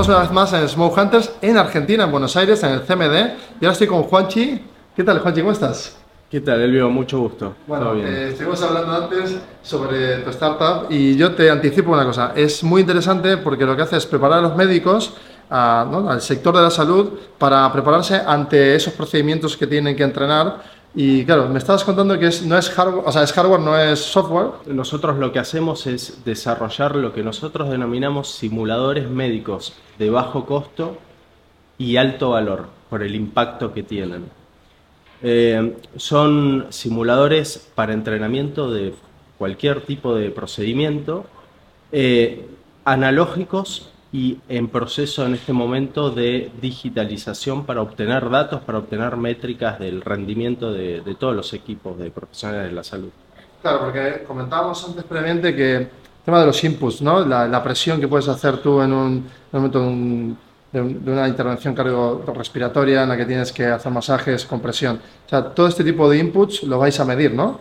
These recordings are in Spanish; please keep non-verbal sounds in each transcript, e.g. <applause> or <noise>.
estamos una vez más en Smoke Hunters en Argentina, en Buenos Aires, en el CMD. Y ahora estoy con Juanchi. ¿Qué tal, Juanchi? ¿Cómo estás? ¿Qué tal, Elvio? Mucho gusto. Bueno, eh, estuvimos hablando antes sobre tu startup y yo te anticipo una cosa. Es muy interesante porque lo que hace es preparar a los médicos al sector de la salud para prepararse ante esos procedimientos que tienen que entrenar y claro, me estabas contando que es, no es hardware, o sea, es hardware, no es software. Nosotros lo que hacemos es desarrollar lo que nosotros denominamos simuladores médicos de bajo costo y alto valor por el impacto que tienen. Eh, son simuladores para entrenamiento de cualquier tipo de procedimiento, eh, analógicos y en proceso en este momento de digitalización para obtener datos, para obtener métricas del rendimiento de, todos los equipos de profesionales de la salud. Claro, porque comentábamos antes previamente que el tema de los inputs, ¿no? la, presión que puedes hacer tú en un, momento de, una intervención cardiorrespiratoria en la que tienes que hacer masajes con presión. O sea, todo este tipo de inputs lo vais a medir, ¿no?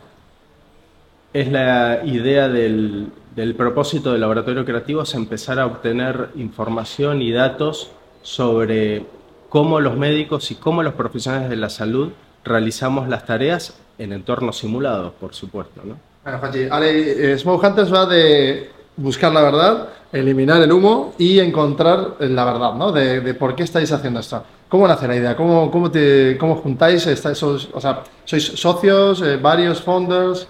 Es la idea del, del propósito del laboratorio creativo es empezar a obtener información y datos sobre cómo los médicos y cómo los profesionales de la salud realizamos las tareas en entornos simulados, por supuesto. ¿no? Bueno, Ale, eh, Smoke Hunters va de buscar la verdad, eliminar el humo y encontrar la verdad, ¿no? De, por qué estáis haciendo esto. ¿Cómo nace la idea? ¿Cómo, cómo, te, cómo juntáis? Esos, o sea, ¿Sois socios, eh, varios founders?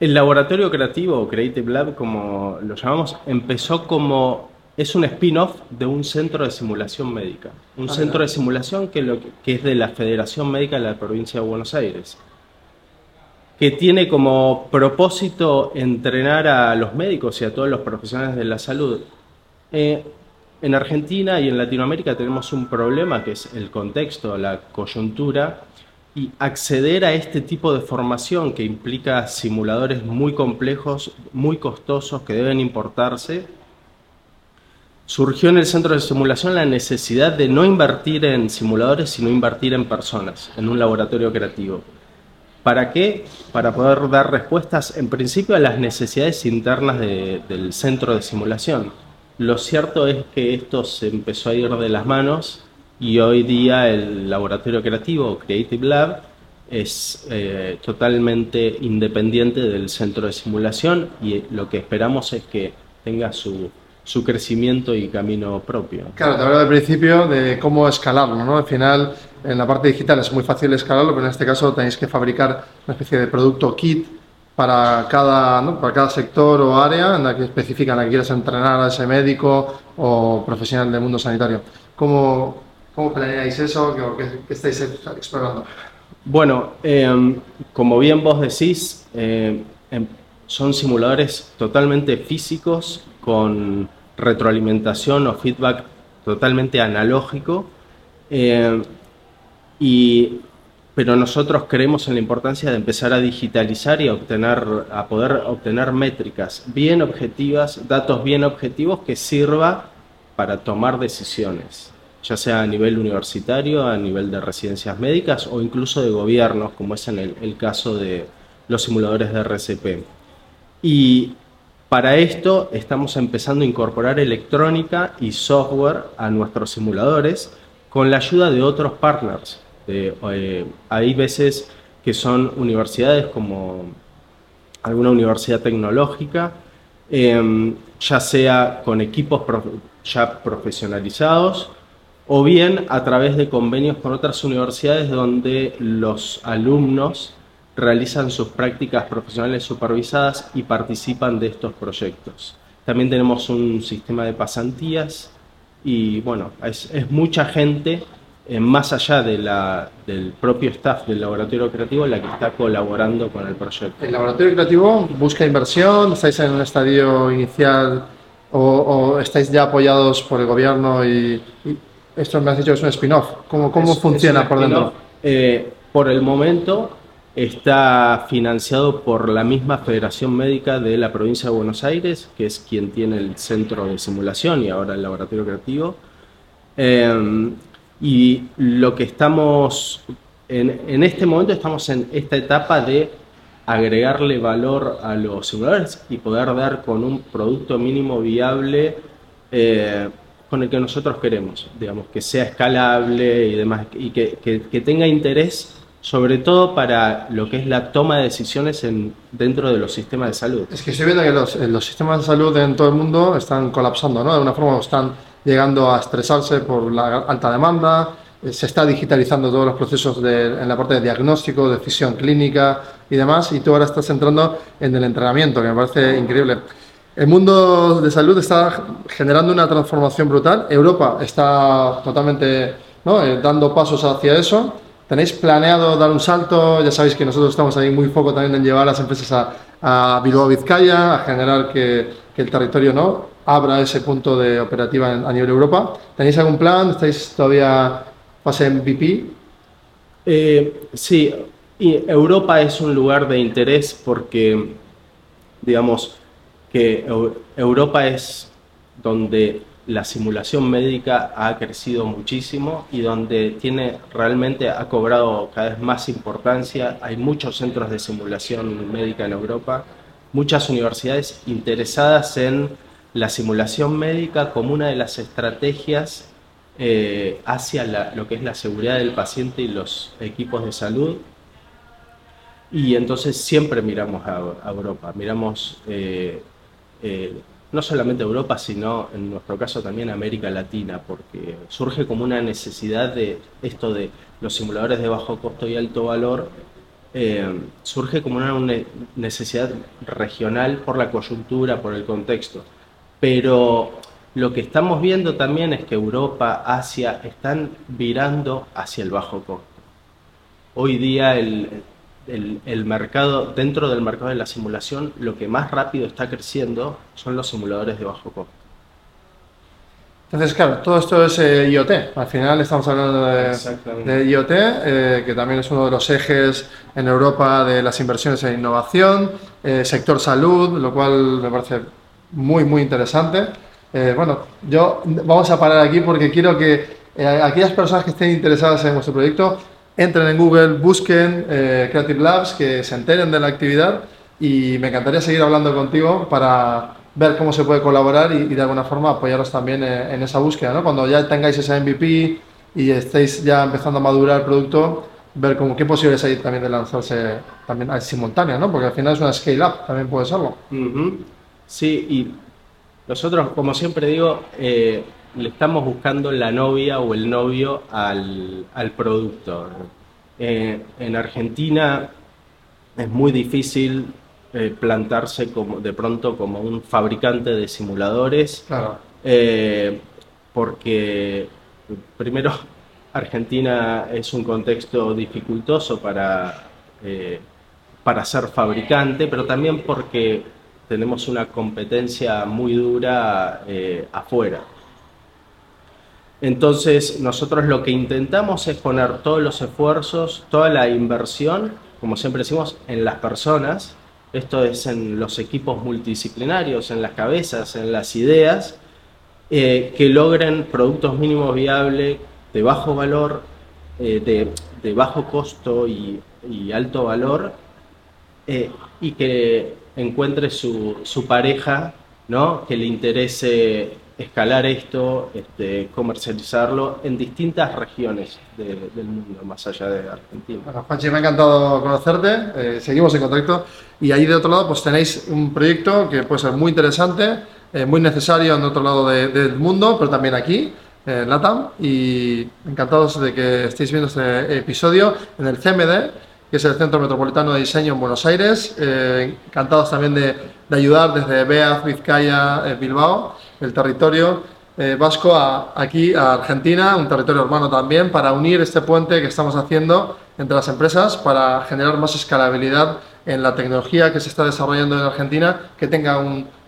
El laboratorio creativo, Creative Lab, como lo llamamos, empezó como es un spin-off de un centro de simulación médica. Un ah, centro de simulación que, lo, que es de la Federación Médica de la provincia de Buenos Aires, que tiene como propósito entrenar a los médicos y a todos los profesionales de la salud. Eh, en Argentina y en Latinoamérica tenemos un problema que es el contexto, la coyuntura, y acceder a este tipo de formación que implica simuladores muy complejos, muy costosos, que deben importarse, surgió en el centro de simulación la necesidad de no invertir en simuladores, sino invertir en personas, en un laboratorio creativo. ¿Para qué? Para poder dar respuestas, en principio, a las necesidades internas del centro de simulación. Lo cierto es que esto se empezó a ir de las manos y hoy día el laboratorio creativo Creative Lab es eh, totalmente independiente del centro de simulación y lo que esperamos es que tenga su, su crecimiento y camino propio. Claro, te hablaba al principio de cómo escalarlo, ¿no? Al final, en la parte digital es muy fácil escalarlo, pero en este caso tenéis que fabricar una especie de producto kit para cada, para cada sector o área en la que especifican la que quieras entrenar a ese médico o profesional del mundo sanitario. ¿Cómo, ¿Cómo planeáis eso? ¿Qué, estáis explorando? Bueno, em, como bien vos decís, em, em, son simuladores totalmente físicos con retroalimentación o feedback totalmente analógico. y, pero nosotros creemos en la importancia de empezar a digitalizar y a, obtener, a poder obtener métricas bien objetivas, datos bien objetivos que sirva para tomar decisiones ya sea a nivel universitario, a nivel de residencias médicas o incluso de gobiernos, como es en el, caso de los simuladores de RCP. Y para esto estamos empezando a incorporar electrónica y software a nuestros simuladores con la ayuda de otros partners. Eh, hay veces que son universidades como alguna universidad tecnológica, em, ya sea con equipos ya profesionalizados o bien a través de convenios con otras universidades donde los alumnos realizan sus prácticas profesionales supervisadas y participan de estos proyectos. También tenemos un sistema de pasantías y bueno, es, mucha gente, eh, más allá de la, del propio staff del laboratorio creativo, la que está colaborando con el proyecto. ¿El laboratorio creativo busca inversión? ¿Estáis en un estadio inicial o, estáis ya apoyados por el gobierno y esto me has dicho que es un spin-off. ¿Cómo, cómo funciona por dentro? Eh, por el momento está financiado por la misma Federación Médica de la provincia de Buenos Aires, que es quien tiene el centro de simulación y ahora el laboratorio creativo. Em, y lo que estamos, en, en, este momento estamos en esta etapa de agregarle valor a los simuladores y poder dar con un producto mínimo viable eh, con el que nosotros queremos, digamos, que sea escalable y demás, y que, que, tenga interés sobre todo para lo que es la toma de decisiones en, dentro de los sistemas de salud. Es que estoy viendo que los, los, sistemas de salud en todo el mundo están colapsando, ¿no? De una forma están llegando a estresarse por la alta demanda, eh, se está digitalizando todos los procesos de, en la parte de diagnóstico, decisión clínica y demás, y tú ahora estás entrando en el entrenamiento, que me parece increíble. El mundo de salud está generando una transformación brutal. Europa está totalmente. Eh, dando pasos hacia eso. ¿Tenéis planeado dar un salto? Ya sabéis que nosotros estamos ahí muy foco también en llevar a las empresas a, a Bilbao Vizcaya, a generar que, el territorio no abra ese punto de operativa a nivel Europa. ¿Tenéis algún plan? ¿Estáis todavía fase MVP? Eh, sí, Europa es un lugar de interés porque, digamos, que Europa es donde la simulación médica ha crecido muchísimo y donde tiene realmente ha cobrado cada vez más importancia. Hay muchos centros de simulación médica en Europa, muchas universidades interesadas en la simulación médica como una de las estrategias eh, hacia lo que es la seguridad del paciente y los equipos de salud y entonces siempre miramos a, Europa, miramos eh, eh, no solamente Europa, sino en nuestro caso también América Latina, porque surge como una necesidad de esto de los simuladores de bajo costo y alto valor, eh, surge como una necesidad regional por la coyuntura, por el contexto. Pero lo que estamos viendo también es que Europa, Asia, están virando hacia el bajo costo. Hoy día el, el, mercado, dentro del mercado de la simulación, lo que más rápido está creciendo son los simuladores de bajo costo. Entonces, claro, todo esto es eh, IoT. Al final estamos hablando de, IoT, eh, que también es uno de los ejes en Europa de las inversiones en innovación, eh, sector salud, lo cual me parece muy, muy interesante. bueno, yo vamos a parar aquí porque quiero que aquellas personas que estén interesadas en nuestro proyecto entren en Google, busquen eh, Creative Labs, que se enteren de la actividad y me encantaría seguir hablando contigo para ver cómo se puede colaborar y, de alguna forma apoyaros también eh, en, esa búsqueda. ¿no? Cuando ya tengáis ese MVP y estéis ya empezando a madurar el producto, ver cómo, qué posibilidades hay también de lanzarse también a simultánea, ¿no? porque al final es una scale-up, también puede serlo. Sí, y nosotros, como siempre digo, eh, le estamos buscando la novia o el novio al, producto. Eh, en Argentina es muy difícil eh, plantarse como, de pronto como un fabricante de simuladores, eh, porque primero <laughs> Argentina es un contexto dificultoso para, para ser fabricante, pero también porque tenemos una competencia muy dura afuera. Entonces, nosotros lo que intentamos es poner todos los esfuerzos, toda la inversión, como siempre decimos, en las personas. Esto es en los equipos multidisciplinarios, en las cabezas, en las ideas, eh, que logren productos mínimos viables de bajo valor, eh, de, bajo costo y, alto valor, eh, y que encuentre su, su pareja, ¿no? que le interese escalar esto, este, comercializarlo en distintas regiones del mundo, más allá de Argentina. Bueno, Juanchi, me ha encantado conocerte, eh, seguimos en contacto y ahí de otro lado pues tenéis un proyecto que puede ser muy interesante, eh, muy necesario en otro lado del mundo, pero también aquí, en LATAM, y encantados de que estéis viendo este episodio en el CMD, que es el Centro Metropolitano de Diseño en Buenos Aires. Eh, encantados también de, de, ayudar desde BEAZ, Vizcaya, Bilbao el territorio eh, vasco a, aquí a Argentina, un territorio hermano también, para unir este puente que estamos haciendo entre las empresas para generar más escalabilidad en la tecnología que se está desarrollando en Argentina, que tenga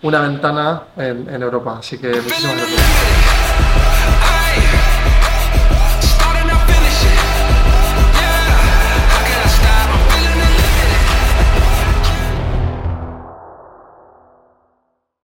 una ventana en, en Europa. Así que muchísimas gracias.